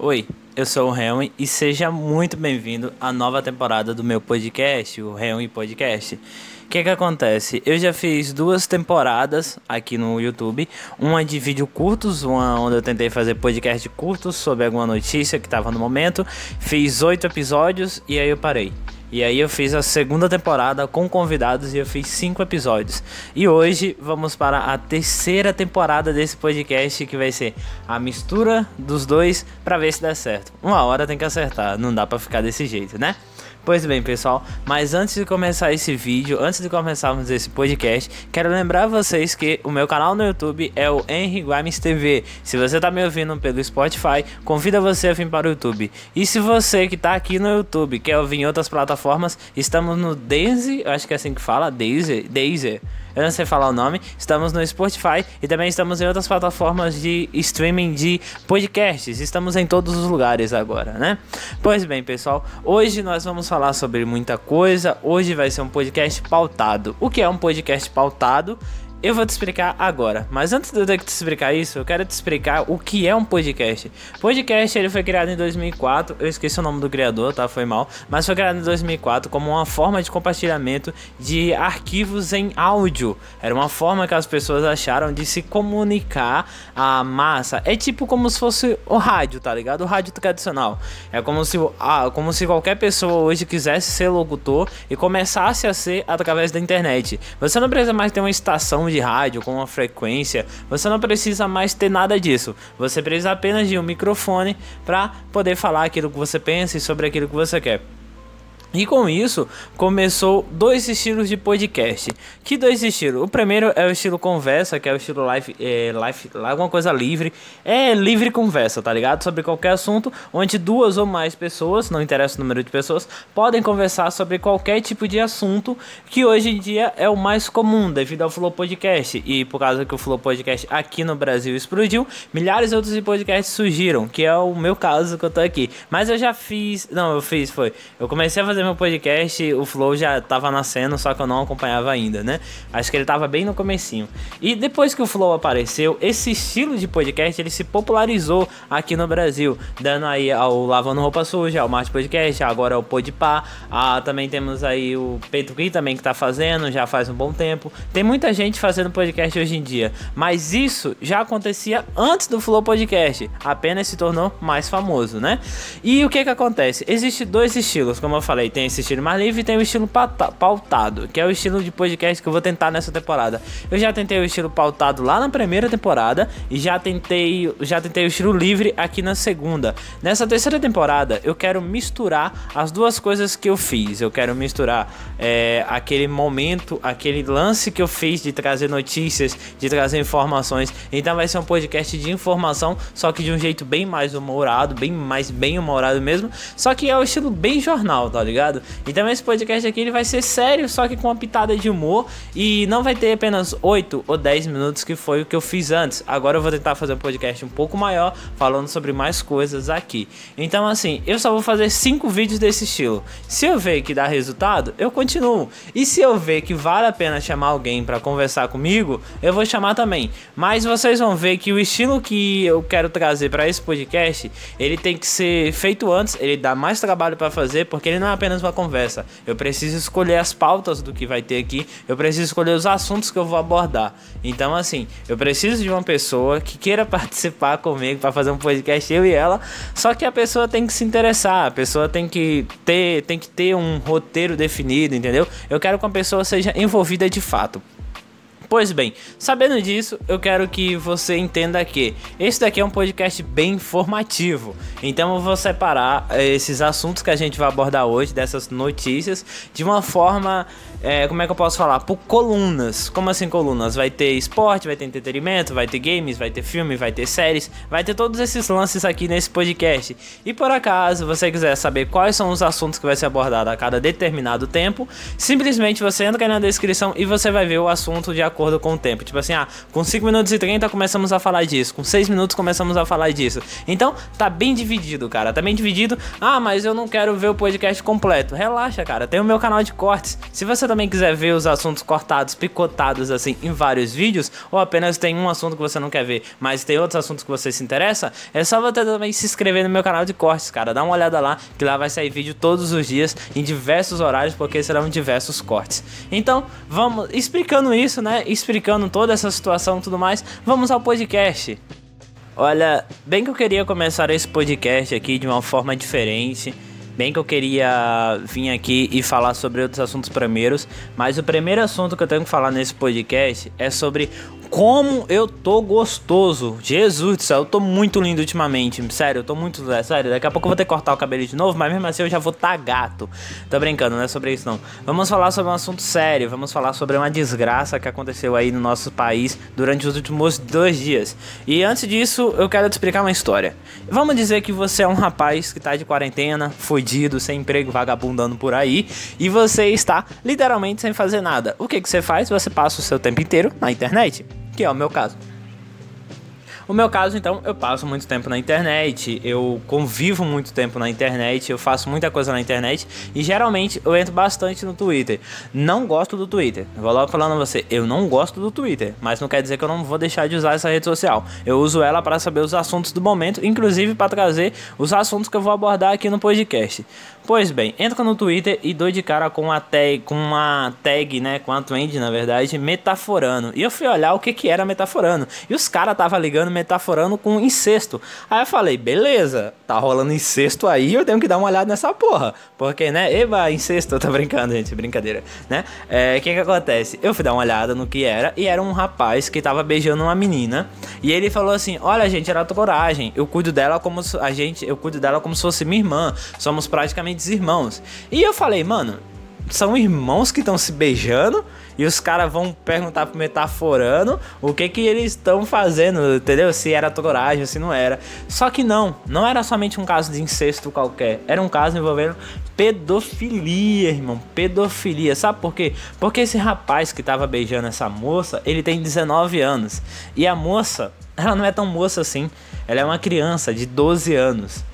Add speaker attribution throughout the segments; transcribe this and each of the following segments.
Speaker 1: Oi, eu sou o Helm e seja muito bem-vindo à nova temporada do meu podcast, o Helm Podcast. O que que acontece? Eu já fiz duas temporadas aqui no YouTube, uma de vídeo curtos, uma onde eu tentei fazer podcast curtos sobre alguma notícia que estava no momento. Fiz oito episódios e aí eu parei. E aí eu fiz a segunda temporada com convidados e eu fiz cinco episódios. E hoje vamos para a terceira temporada desse podcast que vai ser a mistura dos dois para ver se dá certo. Uma hora tem que acertar, não dá para ficar desse jeito, né? Pois bem, pessoal, mas antes de começar esse vídeo, antes de começarmos esse podcast, quero lembrar vocês que o meu canal no YouTube é o Henry Guames TV. Se você tá me ouvindo pelo Spotify, convido você a vir para o YouTube. E se você que tá aqui no YouTube quer ouvir em outras plataformas, estamos no Daisy, acho que é assim que fala, Daisy, Daisy eu não sei falar o nome. Estamos no Spotify e também estamos em outras plataformas de streaming de podcasts. Estamos em todos os lugares agora, né? Pois bem, pessoal, hoje nós vamos falar sobre muita coisa. Hoje vai ser um podcast pautado. O que é um podcast pautado? Eu vou te explicar agora, mas antes de eu te explicar isso, eu quero te explicar o que é um podcast. Podcast ele foi criado em 2004, eu esqueci o nome do criador, tá? Foi mal, mas foi criado em 2004 como uma forma de compartilhamento de arquivos em áudio. Era uma forma que as pessoas acharam de se comunicar à massa. É tipo como se fosse o rádio, tá ligado? O rádio tradicional. É como se, ah, como se qualquer pessoa hoje quisesse ser locutor e começasse a ser através da internet. Você não precisa mais ter uma estação de rádio com uma frequência, você não precisa mais ter nada disso. Você precisa apenas de um microfone para poder falar aquilo que você pensa e sobre aquilo que você quer. E com isso começou dois estilos de podcast. Que dois estilos? O primeiro é o estilo conversa, que é o estilo live, é, live alguma coisa livre. É livre conversa, tá ligado? Sobre qualquer assunto, onde duas ou mais pessoas, não interessa o número de pessoas, podem conversar sobre qualquer tipo de assunto, que hoje em dia é o mais comum devido ao Flow Podcast. E por causa que o Flow Podcast aqui no Brasil explodiu, milhares de outros podcasts surgiram, que é o meu caso que eu tô aqui. Mas eu já fiz, não, eu fiz foi, eu comecei a fazer fazer meu podcast, o Flow já tava nascendo, só que eu não acompanhava ainda, né? Acho que ele tava bem no comecinho. E depois que o Flow apareceu, esse estilo de podcast ele se popularizou aqui no Brasil, dando aí ao Lavando Roupa Suja, ao Marte Podcast, agora é o Podpah, ah, também temos aí o Peito Gui também que tá fazendo, já faz um bom tempo. Tem muita gente fazendo podcast hoje em dia, mas isso já acontecia antes do Flow Podcast, apenas se tornou mais famoso, né? E o que que acontece? Existem dois estilos, como eu falei, tem esse estilo mais livre e tem o estilo pautado, que é o estilo de podcast que eu vou tentar nessa temporada. Eu já tentei o estilo pautado lá na primeira temporada e já tentei, já tentei o estilo livre aqui na segunda. Nessa terceira temporada, eu quero misturar as duas coisas que eu fiz. Eu quero misturar é, aquele momento, aquele lance que eu fiz de trazer notícias, de trazer informações. Então vai ser um podcast de informação, só que de um jeito bem mais humorado, bem mais bem humorado mesmo. Só que é o estilo bem jornal, tá ligado? Ligado? Então esse podcast aqui ele vai ser sério, só que com uma pitada de humor e não vai ter apenas 8 ou 10 minutos que foi o que eu fiz antes. Agora eu vou tentar fazer um podcast um pouco maior, falando sobre mais coisas aqui. Então assim, eu só vou fazer 5 vídeos desse estilo. Se eu ver que dá resultado, eu continuo. E se eu ver que vale a pena chamar alguém para conversar comigo, eu vou chamar também. Mas vocês vão ver que o estilo que eu quero trazer para esse podcast, ele tem que ser feito antes, ele dá mais trabalho para fazer, porque ele não é apenas apenas uma conversa. Eu preciso escolher as pautas do que vai ter aqui. Eu preciso escolher os assuntos que eu vou abordar. Então, assim, eu preciso de uma pessoa que queira participar comigo para fazer um podcast, eu e ela. Só que a pessoa tem que se interessar, a pessoa tem que ter, tem que ter um roteiro definido, entendeu? Eu quero que a pessoa seja envolvida de fato. Pois bem, sabendo disso, eu quero que você entenda que esse daqui é um podcast bem informativo. Então eu vou separar eh, esses assuntos que a gente vai abordar hoje, dessas notícias, de uma forma, é, como é que eu posso falar? Por colunas. Como assim colunas? Vai ter esporte, vai ter entretenimento, vai ter games, vai ter filme, vai ter séries, vai ter todos esses lances aqui nesse podcast. E por acaso você quiser saber quais são os assuntos que vai ser abordado a cada determinado tempo, simplesmente você entra aí na descrição e você vai ver o assunto de acordo com o tempo. Tipo assim, ah, com 5 minutos e 30 começamos a falar disso, com 6 minutos começamos a falar disso. Então, tá bem dividido, cara. Tá bem dividido. Ah, mas eu não quero ver o podcast completo. Relaxa, cara. Tem o meu canal de cortes. Se você também quiser ver os assuntos cortados, picotados assim em vários vídeos, ou apenas tem um assunto que você não quer ver, mas tem outros assuntos que você se interessa, é só você também se inscrever no meu canal de cortes, cara. Dá uma olhada lá, que lá vai sair vídeo todos os dias, em diversos horários, porque serão diversos cortes. Então, vamos explicando isso, né? Explicando toda essa situação e tudo mais, vamos ao podcast. Olha, bem que eu queria começar esse podcast aqui de uma forma diferente. Bem que eu queria vir aqui e falar sobre outros assuntos primeiros, mas o primeiro assunto que eu tenho que falar nesse podcast é sobre como eu tô gostoso. Jesus do céu, eu tô muito lindo ultimamente. Sério, eu tô muito. É, sério, daqui a pouco eu vou ter que cortar o cabelo de novo, mas mesmo assim eu já vou tá gato. Tô brincando, não é sobre isso não. Vamos falar sobre um assunto sério. Vamos falar sobre uma desgraça que aconteceu aí no nosso país durante os últimos dois dias. E antes disso, eu quero te explicar uma história. Vamos dizer que você é um rapaz que tá de quarentena, fudido, sem emprego, vagabundando por aí, e você está literalmente sem fazer nada. O que, que você faz? Você passa o seu tempo inteiro na internet que é o meu caso. O meu caso, então, eu passo muito tempo na internet, eu convivo muito tempo na internet, eu faço muita coisa na internet e geralmente eu entro bastante no Twitter. Não gosto do Twitter. Vou logo falando a você, eu não gosto do Twitter, mas não quer dizer que eu não vou deixar de usar essa rede social. Eu uso ela para saber os assuntos do momento, inclusive para trazer os assuntos que eu vou abordar aqui no podcast. Pois bem, entra no Twitter e dou de cara com uma tag, com uma tag, né, com a trend, na verdade, metaforando. E eu fui olhar o que que era metaforando. E os caras tava ligando metaforando com incesto. Aí eu falei, beleza, tá rolando incesto aí, eu tenho que dar uma olhada nessa porra. Porque, né, eba, incesto, eu tô brincando, gente, brincadeira, né? É, o que que acontece? Eu fui dar uma olhada no que era e era um rapaz que tava beijando uma menina. E ele falou assim: "Olha, gente, era coragem. Eu cuido dela como a gente, eu cuido dela como se fosse minha irmã. Somos praticamente irmãos. E eu falei, mano, são irmãos que estão se beijando e os caras vão perguntar pro metaforando o que que eles estão fazendo, entendeu? Se era coragem, se não era. Só que não, não era somente um caso de incesto qualquer, era um caso envolvendo pedofilia, irmão, pedofilia. Sabe por quê? Porque esse rapaz que tava beijando essa moça, ele tem 19 anos e a moça, ela não é tão moça assim, ela é uma criança de 12 anos.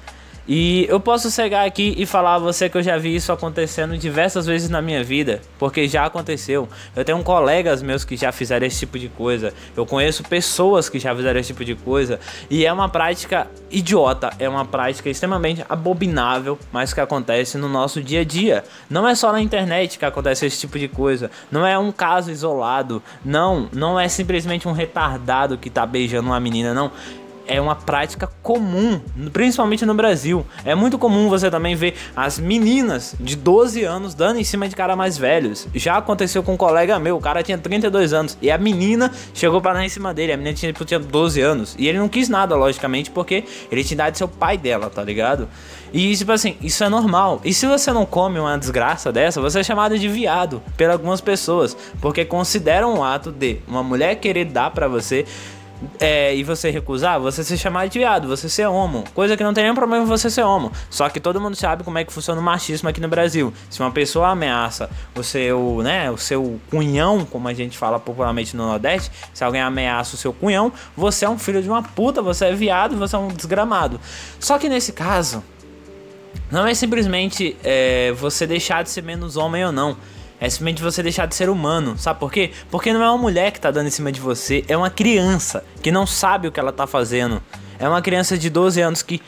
Speaker 1: E eu posso chegar aqui e falar a você que eu já vi isso acontecendo diversas vezes na minha vida, porque já aconteceu. Eu tenho colegas meus que já fizeram esse tipo de coisa. Eu conheço pessoas que já fizeram esse tipo de coisa. E é uma prática idiota, é uma prática extremamente abominável, mas que acontece no nosso dia a dia. Não é só na internet que acontece esse tipo de coisa. Não é um caso isolado. Não, não é simplesmente um retardado que tá beijando uma menina, não é uma prática comum, principalmente no Brasil. É muito comum você também ver as meninas de 12 anos dando em cima de cara mais velhos. Já aconteceu com um colega meu, o cara tinha 32 anos e a menina chegou para dar em cima dele. A menina tinha, tipo, tinha 12 anos e ele não quis nada, logicamente, porque ele tinha idade de seu pai dela, tá ligado? E tipo assim, isso é normal. E se você não come uma desgraça dessa, você é chamado de viado por algumas pessoas, porque consideram o ato de uma mulher querer dar para você é, e você recusar, você ser chamado de viado, você ser homo. Coisa que não tem nenhum problema você ser homo. Só que todo mundo sabe como é que funciona o machismo aqui no Brasil. Se uma pessoa ameaça o seu, né, o seu cunhão, como a gente fala popularmente no Nordeste, se alguém ameaça o seu cunhão, você é um filho de uma puta, você é viado, você é um desgramado. Só que nesse caso, não é simplesmente é, você deixar de ser menos homem ou não. É simplesmente você deixar de ser humano. Sabe por quê? Porque não é uma mulher que tá dando em cima de você, é uma criança que não sabe o que ela tá fazendo. É uma criança de 12 anos que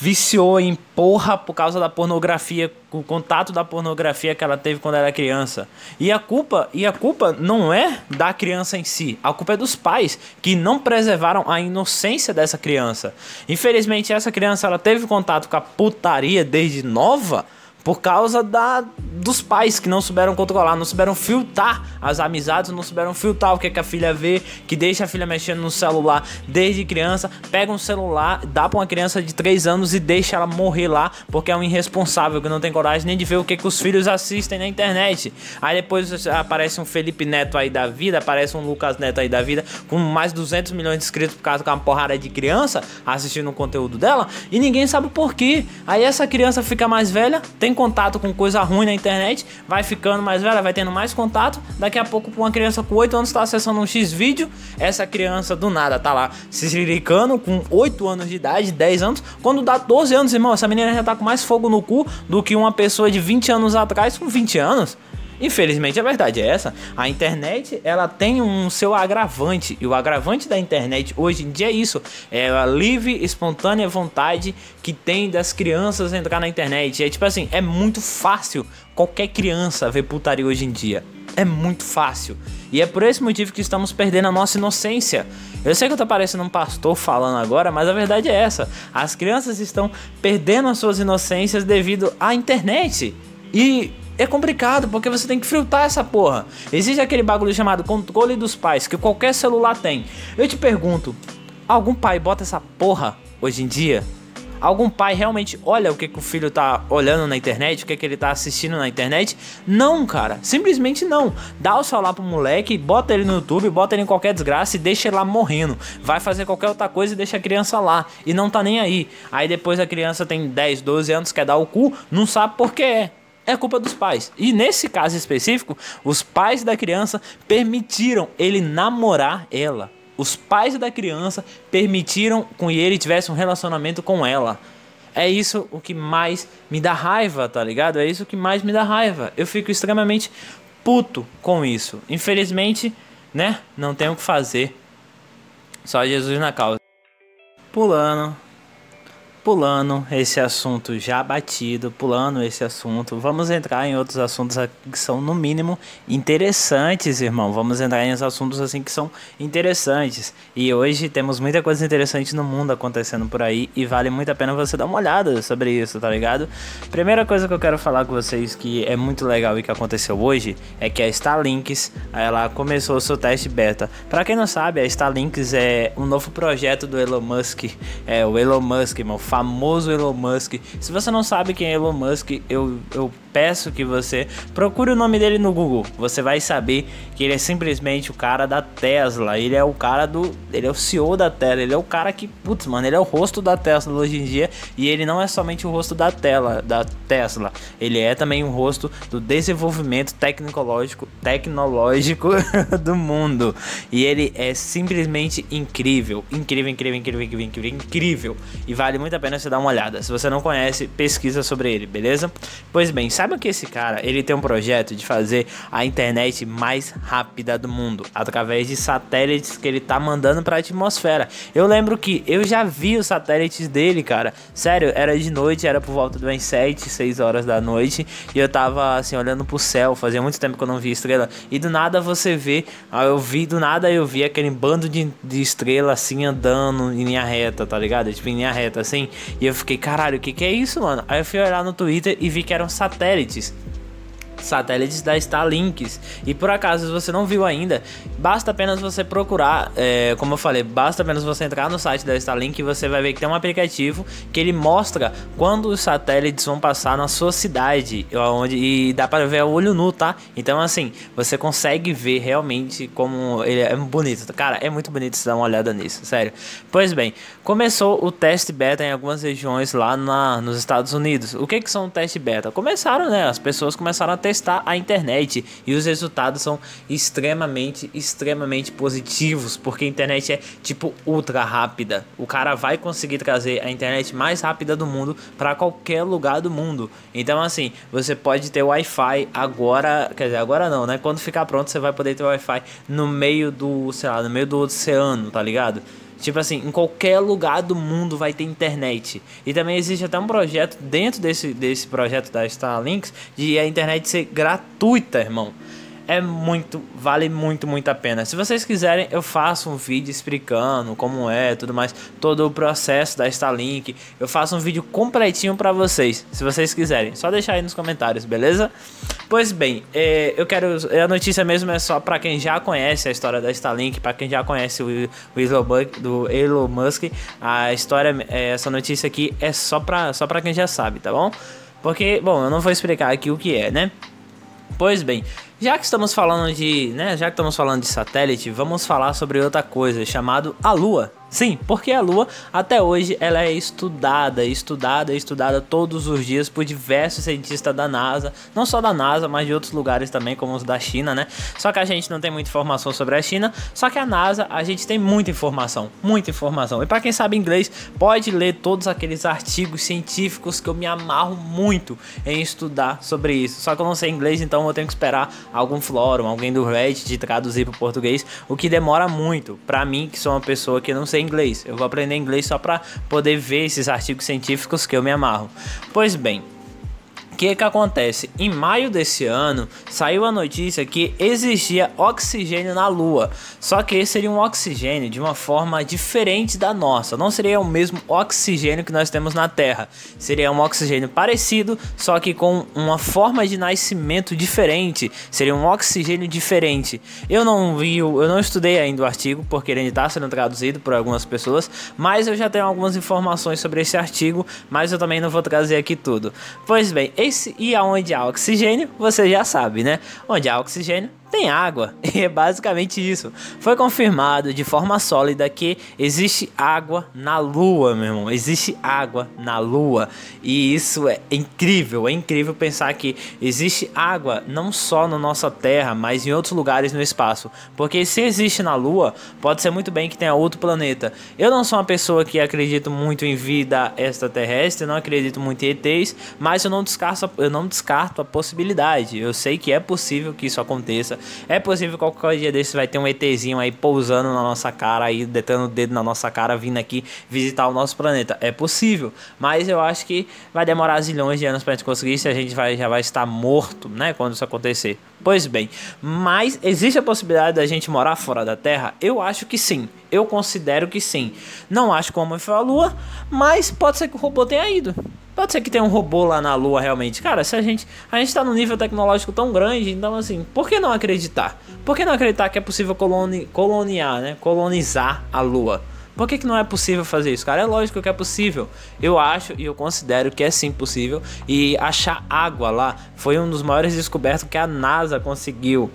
Speaker 1: viciou em porra por causa da pornografia, o contato da pornografia que ela teve quando era criança. E a culpa, e a culpa não é da criança em si, a culpa é dos pais que não preservaram a inocência dessa criança. Infelizmente essa criança ela teve contato com a putaria desde nova por causa da, dos pais que não souberam controlar, não souberam filtrar as amizades, não souberam filtrar o que, é que a filha vê, que deixa a filha mexendo no celular desde criança, pega um celular, dá pra uma criança de 3 anos e deixa ela morrer lá, porque é um irresponsável que não tem coragem nem de ver o que, que os filhos assistem na internet. Aí depois aparece um Felipe Neto aí da vida, aparece um Lucas Neto aí da vida, com mais de 200 milhões de inscritos por causa de uma porrada de criança assistindo o conteúdo dela, e ninguém sabe por quê. Aí essa criança fica mais velha, tem tem contato com coisa ruim na internet, vai ficando mais velha, vai tendo mais contato. Daqui a pouco, uma criança com 8 anos está acessando um X vídeo, essa criança do nada tá lá se liricando com 8 anos de idade, 10 anos. Quando dá 12 anos, irmão, essa menina já tá com mais fogo no cu do que uma pessoa de 20 anos atrás com 20 anos. Infelizmente a verdade é essa. A internet ela tem um seu agravante e o agravante da internet hoje em dia é isso, é a livre, espontânea vontade que tem das crianças entrar na internet. É tipo assim, é muito fácil qualquer criança ver putaria hoje em dia. É muito fácil. E é por esse motivo que estamos perdendo a nossa inocência. Eu sei que eu tô parecendo um pastor falando agora, mas a verdade é essa. As crianças estão perdendo as suas inocências devido à internet. E é complicado, porque você tem que filtrar essa porra. Existe aquele bagulho chamado controle dos pais, que qualquer celular tem. Eu te pergunto, algum pai bota essa porra hoje em dia? Algum pai realmente olha o que, que o filho tá olhando na internet, o que, que ele tá assistindo na internet? Não, cara. Simplesmente não. Dá o celular pro moleque, bota ele no YouTube, bota ele em qualquer desgraça e deixa ele lá morrendo. Vai fazer qualquer outra coisa e deixa a criança lá. E não tá nem aí. Aí depois a criança tem 10, 12 anos, quer dar o cu, não sabe por que é é culpa dos pais. E nesse caso específico, os pais da criança permitiram ele namorar ela. Os pais da criança permitiram que ele tivesse um relacionamento com ela. É isso o que mais me dá raiva, tá ligado? É isso que mais me dá raiva. Eu fico extremamente puto com isso. Infelizmente, né? Não tenho o que fazer. Só Jesus na causa. Pulando pulando esse assunto já batido, pulando esse assunto, vamos entrar em outros assuntos que são no mínimo interessantes, irmão. Vamos entrar em assuntos assim que são interessantes. E hoje temos muita coisa interessante no mundo acontecendo por aí e vale muito a pena você dar uma olhada sobre isso, tá ligado? Primeira coisa que eu quero falar com vocês que é muito legal e que aconteceu hoje é que a Starlinks, ela começou o seu teste beta. Para quem não sabe, a Starlinks é um novo projeto do Elon Musk, é o Elon Musk, irmão famoso Elon Musk. Se você não sabe quem é Elon Musk, eu, eu peço que você procure o nome dele no Google. Você vai saber que ele é simplesmente o cara da Tesla. Ele é o cara do. Ele é o CEO da Tesla. Ele é o cara que. Putz, mano, ele é o rosto da Tesla hoje em dia. E ele não é somente o rosto da tela da Tesla. Ele é também o rosto do desenvolvimento tecnológico, tecnológico do mundo. E ele é simplesmente incrível. Incrível, incrível, incrível, incrível, incrível, incrível. E vale muito a pena você dar uma olhada. Se você não conhece, pesquisa sobre ele, beleza? Pois bem, sabe que esse cara, ele tem um projeto de fazer a internet mais rápida do mundo, através de satélites que ele tá mandando para a atmosfera. Eu lembro que eu já vi os satélites dele, cara. Sério, era de noite, era por volta das 7, 6 horas da noite, e eu tava assim olhando pro céu, fazia muito tempo que eu não via estrela, e do nada você vê, eu vi do nada eu vi aquele bando de, de estrela assim andando em linha reta, tá ligado? Tipo em linha reta assim, e eu fiquei, caralho, o que que é isso, mano? Aí eu fui olhar no Twitter e vi que eram satélites satélites satélites da Starlinks. E por acaso, se você não viu ainda, basta apenas você procurar, é, como eu falei, basta apenas você entrar no site da Starlink e você vai ver que tem um aplicativo que ele mostra quando os satélites vão passar na sua cidade, onde e dá para ver o olho nu, tá? Então assim, você consegue ver realmente como ele é bonito. Cara, é muito bonito você dar uma olhada nisso, sério. Pois bem, começou o teste beta em algumas regiões lá na, nos Estados Unidos. O que que são teste beta? Começaram, né? As pessoas começaram a ter testar a internet e os resultados são extremamente, extremamente positivos, porque a internet é tipo ultra rápida. O cara vai conseguir trazer a internet mais rápida do mundo para qualquer lugar do mundo. Então assim, você pode ter Wi-Fi agora, quer dizer, agora não, né? Quando ficar pronto, você vai poder ter Wi-Fi no meio do, sei lá, no meio do oceano, tá ligado? Tipo assim, em qualquer lugar do mundo vai ter internet. E também existe até um projeto dentro desse, desse projeto da Starlinks de a internet ser gratuita, irmão é muito, vale muito, muito a pena. Se vocês quiserem, eu faço um vídeo explicando como é, tudo mais, todo o processo da Starlink. Eu faço um vídeo completinho para vocês, se vocês quiserem. Só deixar aí nos comentários, beleza? Pois bem, é, eu quero. A notícia mesmo é só para quem já conhece a história da Starlink, para quem já conhece o, o do Elon Musk. A história, é, essa notícia aqui é só para só pra quem já sabe, tá bom? Porque, bom, eu não vou explicar aqui o que é, né? Pois bem, já que estamos falando de, né, já que estamos falando de satélite, vamos falar sobre outra coisa chamado a Lua. Sim, porque a Lua até hoje ela é estudada, estudada, estudada todos os dias por diversos cientistas da NASA, não só da NASA, mas de outros lugares também, como os da China, né? Só que a gente não tem muita informação sobre a China, só que a NASA a gente tem muita informação, muita informação. E para quem sabe inglês, pode ler todos aqueles artigos científicos que eu me amarro muito em estudar sobre isso. Só que eu não sei inglês, então eu tenho que esperar algum fórum, alguém do Reddit traduzir para português, o que demora muito. Para mim, que sou uma pessoa que não sei inglês. Eu vou aprender inglês só para poder ver esses artigos científicos que eu me amarro. Pois bem, que que acontece? Em maio desse ano, saiu a notícia que existia oxigênio na Lua. Só que seria um oxigênio de uma forma diferente da nossa. Não seria o mesmo oxigênio que nós temos na Terra. Seria um oxigênio parecido, só que com uma forma de nascimento diferente. Seria um oxigênio diferente. Eu não vi, eu não estudei ainda o artigo, porque ele está sendo traduzido por algumas pessoas, mas eu já tenho algumas informações sobre esse artigo, mas eu também não vou trazer aqui tudo. Pois bem, e aonde há oxigênio, você já sabe, né? Onde há oxigênio, tem água. E é basicamente isso. Foi confirmado de forma sólida que existe água na Lua, meu irmão. Existe água na Lua. E isso é incrível. É incrível pensar que existe água não só na nossa Terra, mas em outros lugares no espaço. Porque se existe na Lua, pode ser muito bem que tenha outro planeta. Eu não sou uma pessoa que acredito muito em vida extraterrestre, não acredito muito em ETs, mas eu não descarto, eu não descarto a possibilidade. Eu sei que é possível que isso aconteça. É possível que qualquer dia desse vai ter um ETzinho aí pousando na nossa cara, aí detendo o dedo na nossa cara, vindo aqui visitar o nosso planeta. É possível, mas eu acho que vai demorar zilhões de anos pra gente conseguir se a gente vai, já vai estar morto, né, quando isso acontecer. Pois bem, mas existe a possibilidade da gente morar fora da Terra? Eu acho que sim. Eu considero que sim. Não acho como foi a Lua, mas pode ser que o robô tenha ido. Pode ser que tenha um robô lá na Lua realmente. Cara, se a gente. A gente tá num nível tecnológico tão grande, então assim, por que não acreditar? Por que não acreditar que é possível coloni né? Colonizar a Lua? Por que, que não é possível fazer isso, cara? É lógico que é possível. Eu acho e eu considero que é sim possível. E achar água lá foi um dos maiores descobertos que a NASA conseguiu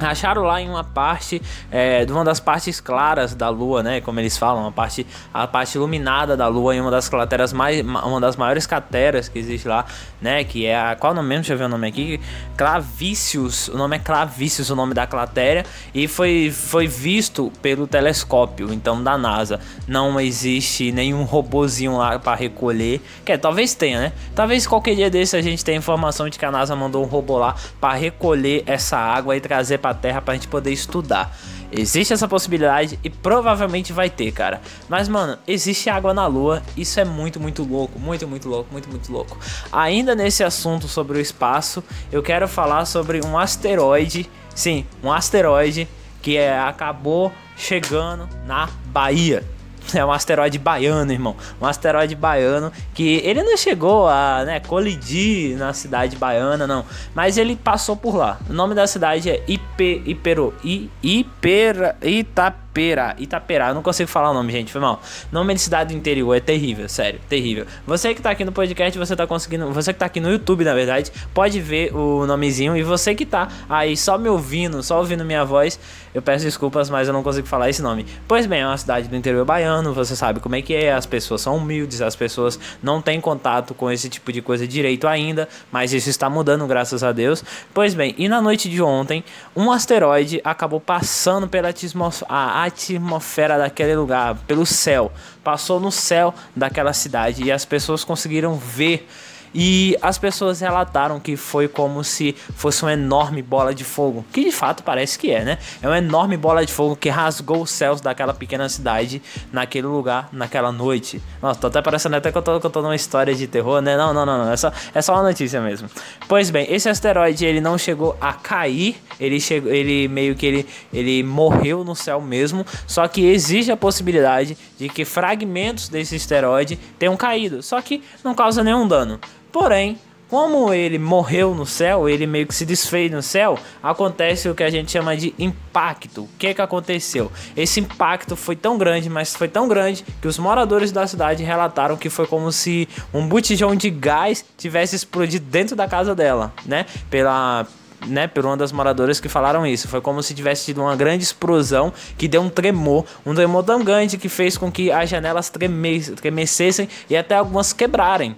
Speaker 1: Acharam lá em uma parte, é, de uma das partes claras da Lua, né? Como eles falam, a parte, a parte iluminada da Lua em uma das crateras mais, uma das maiores crateras que existe lá, né? Que é a qual o nome mesmo? Deixa eu ver o nome aqui. Clavicius, o nome é Clavicius, o nome da cratera e foi, foi visto pelo telescópio, então da NASA. Não existe nenhum robozinho lá para recolher, que é, talvez tenha, né? Talvez qualquer dia desse a gente tenha informação de que a NASA mandou um robô lá para recolher essa água e trazer para a Terra para a gente poder estudar. Existe essa possibilidade e provavelmente vai ter, cara. Mas, mano, existe água na Lua. Isso é muito, muito louco. Muito, muito louco. Muito, muito louco. Ainda nesse assunto sobre o espaço, eu quero falar sobre um asteroide. Sim, um asteroide que é, acabou chegando na Bahia. É um asteroide baiano, irmão. Um asteroide baiano que ele não chegou a né, colidir na cidade baiana, não. Mas ele passou por lá. O nome da cidade é Ipe, Ipero, I, Ipera, Itap Itapera. Itaperá, eu não consigo falar o nome, gente, foi mal. Nome de cidade do interior é terrível, sério, terrível. Você que tá aqui no podcast, você tá conseguindo. Você que tá aqui no YouTube, na verdade, pode ver o nomezinho. E você que tá aí só me ouvindo, só ouvindo minha voz, eu peço desculpas, mas eu não consigo falar esse nome. Pois bem, é uma cidade do interior baiano, você sabe como é que é, as pessoas são humildes, as pessoas não têm contato com esse tipo de coisa direito ainda, mas isso está mudando, graças a Deus. Pois bem, e na noite de ontem, um asteroide acabou passando pela atmosfera atmosfera daquele lugar, pelo céu. Passou no céu daquela cidade e as pessoas conseguiram ver e as pessoas relataram que foi como se fosse uma enorme bola de fogo, que de fato parece que é, né? É uma enorme bola de fogo que rasgou os céus daquela pequena cidade naquele lugar, naquela noite. Nossa, tô até parecendo até que eu tô contando uma história de terror, né? Não, não, não, não. É só, é só uma notícia mesmo. Pois bem, esse asteroide ele não chegou a cair, ele chegou, ele meio que ele, ele morreu no céu mesmo, só que existe a possibilidade de que fragmentos desse asteroide tenham caído, só que não causa nenhum dano. Porém, como ele morreu no céu, ele meio que se desfez no céu, acontece o que a gente chama de impacto. O que que aconteceu? Esse impacto foi tão grande, mas foi tão grande que os moradores da cidade relataram que foi como se um botijão de gás tivesse explodido dentro da casa dela, né? Pela né, por uma das moradoras que falaram isso. Foi como se tivesse tido uma grande explosão que deu um tremor, um tremor tão grande que fez com que as janelas tremessem e até algumas quebrarem.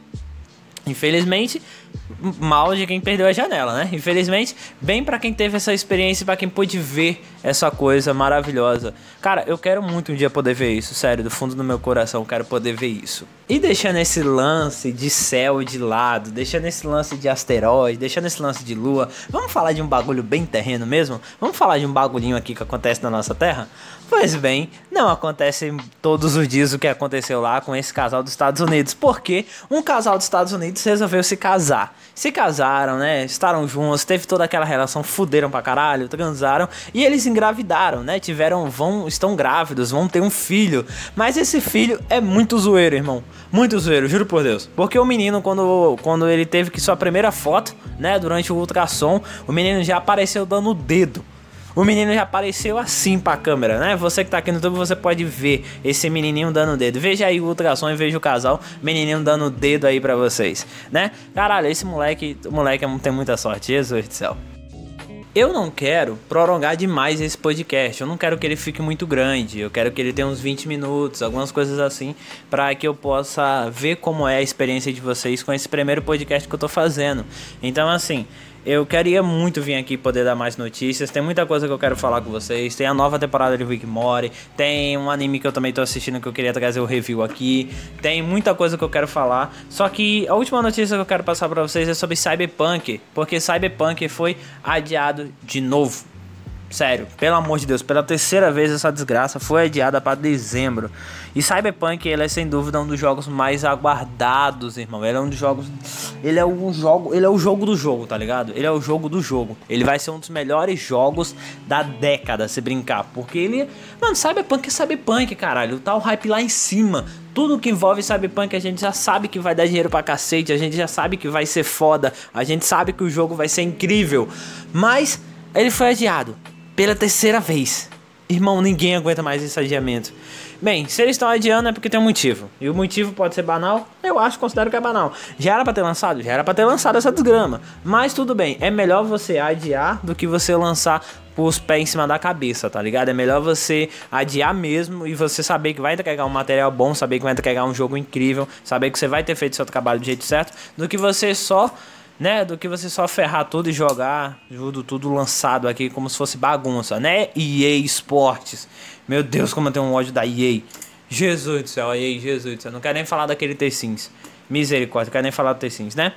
Speaker 1: Infelizmente, mal de quem perdeu a janela, né? Infelizmente, bem para quem teve essa experiência, para quem pôde ver essa coisa maravilhosa. Cara, eu quero muito um dia poder ver isso, sério, do fundo do meu coração, quero poder ver isso. E deixando esse lance de céu de lado, deixando esse lance de asteroide, deixando esse lance de lua, vamos falar de um bagulho bem terreno mesmo? Vamos falar de um bagulhinho aqui que acontece na nossa Terra? Pois bem, não acontece todos os dias o que aconteceu lá com esse casal dos Estados Unidos, porque um casal dos Estados Unidos resolveu se casar. Se casaram, né? Estaram juntos, teve toda aquela relação, fuderam pra caralho, transaram e eles engravidaram, né? Tiveram, vão, estão grávidos, vão ter um filho. Mas esse filho é muito zoeiro, irmão. Muito zoeiro, juro por Deus. Porque o menino, quando, quando ele teve que sua primeira foto, né, durante o ultrassom, o menino já apareceu dando o dedo. O menino já apareceu assim pra câmera, né? Você que tá aqui no YouTube, você pode ver esse menininho dando o dedo. Veja aí o ultrassom e veja o casal, menininho dando o dedo aí pra vocês, né? Caralho, esse moleque, moleque tem muita sorte, Jesus do céu. Eu não quero prolongar demais esse podcast. Eu não quero que ele fique muito grande. Eu quero que ele tenha uns 20 minutos, algumas coisas assim, para que eu possa ver como é a experiência de vocês com esse primeiro podcast que eu tô fazendo. Então, assim, eu queria muito vir aqui poder dar mais notícias. Tem muita coisa que eu quero falar com vocês. Tem a nova temporada de Rick Mori. Tem um anime que eu também tô assistindo que eu queria trazer o review aqui. Tem muita coisa que eu quero falar. Só que a última notícia que eu quero passar para vocês é sobre Cyberpunk, porque Cyberpunk foi adiado de novo. Sério, pelo amor de Deus, pela terceira vez essa desgraça foi adiada para dezembro. E Cyberpunk, ele é sem dúvida um dos jogos mais aguardados, irmão. Ele é um dos jogos, ele é um jogo, ele é o jogo do jogo, tá ligado? Ele é o jogo do jogo. Ele vai ser um dos melhores jogos da década, se brincar, porque ele, mano, Cyberpunk é Cyberpunk, caralho. Tá o hype lá em cima. Tudo que envolve Cyberpunk a gente já sabe que vai dar dinheiro pra cacete, a gente já sabe que vai ser foda, a gente sabe que o jogo vai ser incrível. Mas ele foi adiado pela terceira vez. Irmão, ninguém aguenta mais esse adiamento. Bem, se eles estão adiando é porque tem um motivo. E o motivo pode ser banal? Eu acho, considero que é banal. Já era pra ter lançado? Já era pra ter lançado essa desgrama. Mas tudo bem, é melhor você adiar do que você lançar os pés em cima da cabeça, tá ligado? É melhor você adiar mesmo e você saber que vai entregar um material bom, saber que vai entregar um jogo incrível, saber que você vai ter feito seu trabalho do jeito certo, do que você só né? Do que você só ferrar tudo e jogar tudo, tudo lançado aqui como se fosse bagunça, né? EA Esportes. Meu Deus, como eu tenho um ódio da EA. Jesus do céu, EA, Jesus do céu. Não quero nem falar daquele T-Sims. Misericórdia, não quero nem falar do T-Sims, né?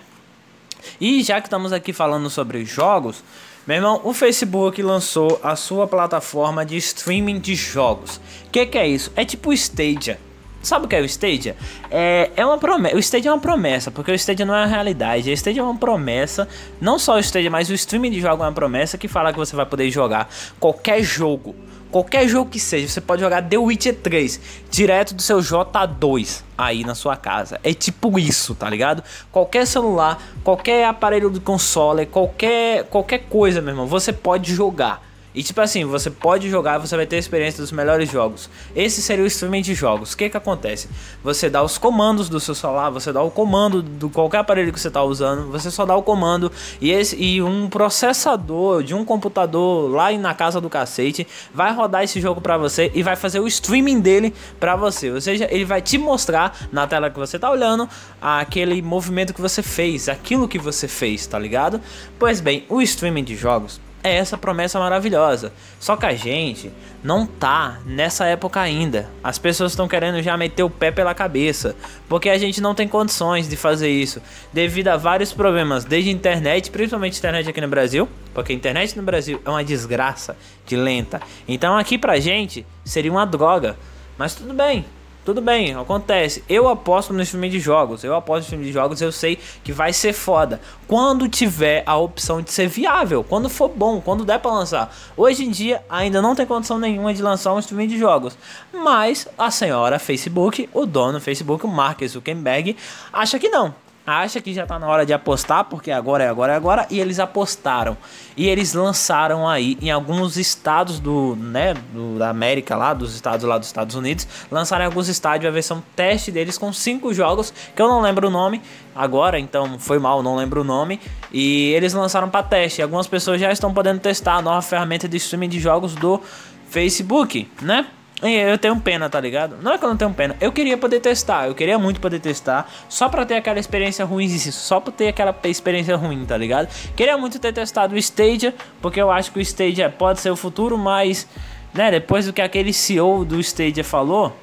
Speaker 1: E já que estamos aqui falando sobre jogos, meu irmão, o Facebook lançou a sua plataforma de streaming de jogos. O que, que é isso? É tipo Stadia. Sabe o que é o Stadia? É, é uma promessa. O Stadia é uma promessa, porque o Stadia não é a realidade. O Stadia é uma promessa. Não só o Stadia, mas o streaming de jogo é uma promessa que fala que você vai poder jogar qualquer jogo. Qualquer jogo que seja, você pode jogar The Witcher 3 direto do seu J2 aí na sua casa. É tipo isso, tá ligado? Qualquer celular, qualquer aparelho de console, qualquer qualquer coisa, meu irmão, você pode jogar. E tipo assim, você pode jogar você vai ter a experiência dos melhores jogos. Esse seria o streaming de jogos. O que que acontece? Você dá os comandos do seu celular, você dá o comando do qualquer aparelho que você está usando, você só dá o comando e, esse, e um processador de um computador lá na casa do cacete vai rodar esse jogo para você e vai fazer o streaming dele para você. Ou seja, ele vai te mostrar na tela que você está olhando aquele movimento que você fez, aquilo que você fez, tá ligado? Pois bem, o streaming de jogos é essa promessa maravilhosa. Só que a gente não tá nessa época ainda. As pessoas estão querendo já meter o pé pela cabeça, porque a gente não tem condições de fazer isso devido a vários problemas, desde internet, principalmente internet aqui no Brasil, porque a internet no Brasil é uma desgraça de lenta. Então aqui pra gente seria uma droga. Mas tudo bem, tudo bem, acontece. Eu aposto no filme de jogos. Eu aposto no filme de jogos, eu sei que vai ser foda. Quando tiver a opção de ser viável, quando for bom, quando der para lançar. Hoje em dia ainda não tem condição nenhuma de lançar um streaming de jogos. Mas a senhora Facebook, o dono do Facebook, o Mark Zuckerberg, acha que não acha que já tá na hora de apostar, porque agora é agora é agora, e eles apostaram. E eles lançaram aí em alguns estados do, né, do, da América lá, dos estados lá dos Estados Unidos, lançaram em alguns estádios a versão teste deles com cinco jogos, que eu não lembro o nome agora, então foi mal, não lembro o nome, e eles lançaram para teste. Algumas pessoas já estão podendo testar a nova ferramenta de streaming de jogos do Facebook, né? Eu tenho pena, tá ligado? Não é que eu não tenho pena. Eu queria poder testar. Eu queria muito poder testar. Só pra ter aquela experiência ruim. Só pra ter aquela experiência ruim, tá ligado? Queria muito ter testado o Stadia. Porque eu acho que o Stadia pode ser o futuro. Mas, né, depois do que aquele CEO do Stadia falou.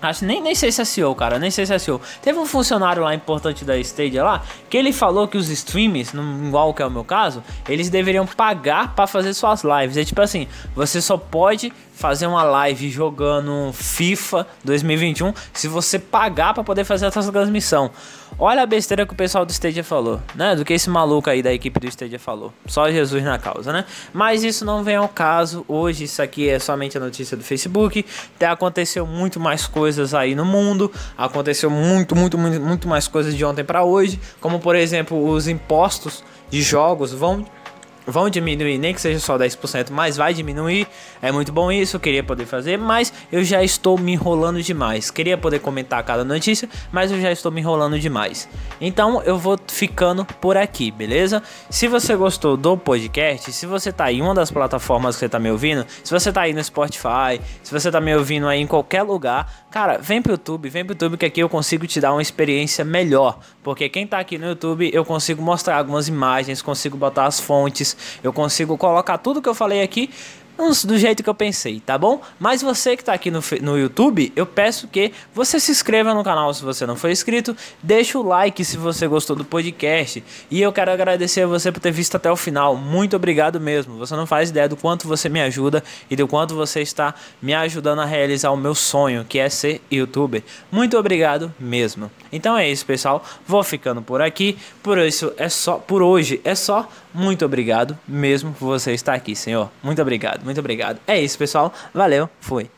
Speaker 1: Acho, nem, nem sei se é CEO, cara, nem sei se é CEO. Teve um funcionário lá importante da Stadia lá, que ele falou que os streams, igual que é o meu caso, eles deveriam pagar para fazer suas lives. É tipo assim, você só pode fazer uma live jogando FIFA 2021 se você pagar para poder fazer essa transmissão. Olha a besteira que o pessoal do Stadia falou, né? Do que esse maluco aí da equipe do Stadia falou. Só Jesus na causa, né? Mas isso não vem ao caso. Hoje isso aqui é somente a notícia do Facebook. Até aconteceu muito mais coisas aí no mundo. Aconteceu muito, muito, muito, muito mais coisas de ontem para hoje, como por exemplo, os impostos de jogos vão vão diminuir, nem que seja só 10%, mas vai diminuir. É muito bom isso, queria poder fazer, mas eu já estou me enrolando demais. Queria poder comentar cada notícia, mas eu já estou me enrolando demais. Então eu vou ficando por aqui, beleza? Se você gostou do podcast, se você tá em uma das plataformas que você tá me ouvindo, se você tá aí no Spotify, se você tá me ouvindo aí em qualquer lugar, cara, vem pro YouTube, vem pro YouTube que aqui eu consigo te dar uma experiência melhor, porque quem tá aqui no YouTube eu consigo mostrar algumas imagens, consigo botar as fontes eu consigo colocar tudo que eu falei aqui do jeito que eu pensei, tá bom? Mas você que está aqui no, no YouTube, eu peço que você se inscreva no canal se você não for inscrito, deixa o like se você gostou do podcast e eu quero agradecer a você por ter visto até o final. Muito obrigado mesmo. Você não faz ideia do quanto você me ajuda e do quanto você está me ajudando a realizar o meu sonho, que é ser youtuber. Muito obrigado mesmo. Então é isso, pessoal. Vou ficando por aqui. Por isso é só, por hoje é só. Muito obrigado mesmo por você estar aqui, Senhor. Muito obrigado, muito obrigado. É isso, pessoal. Valeu, fui.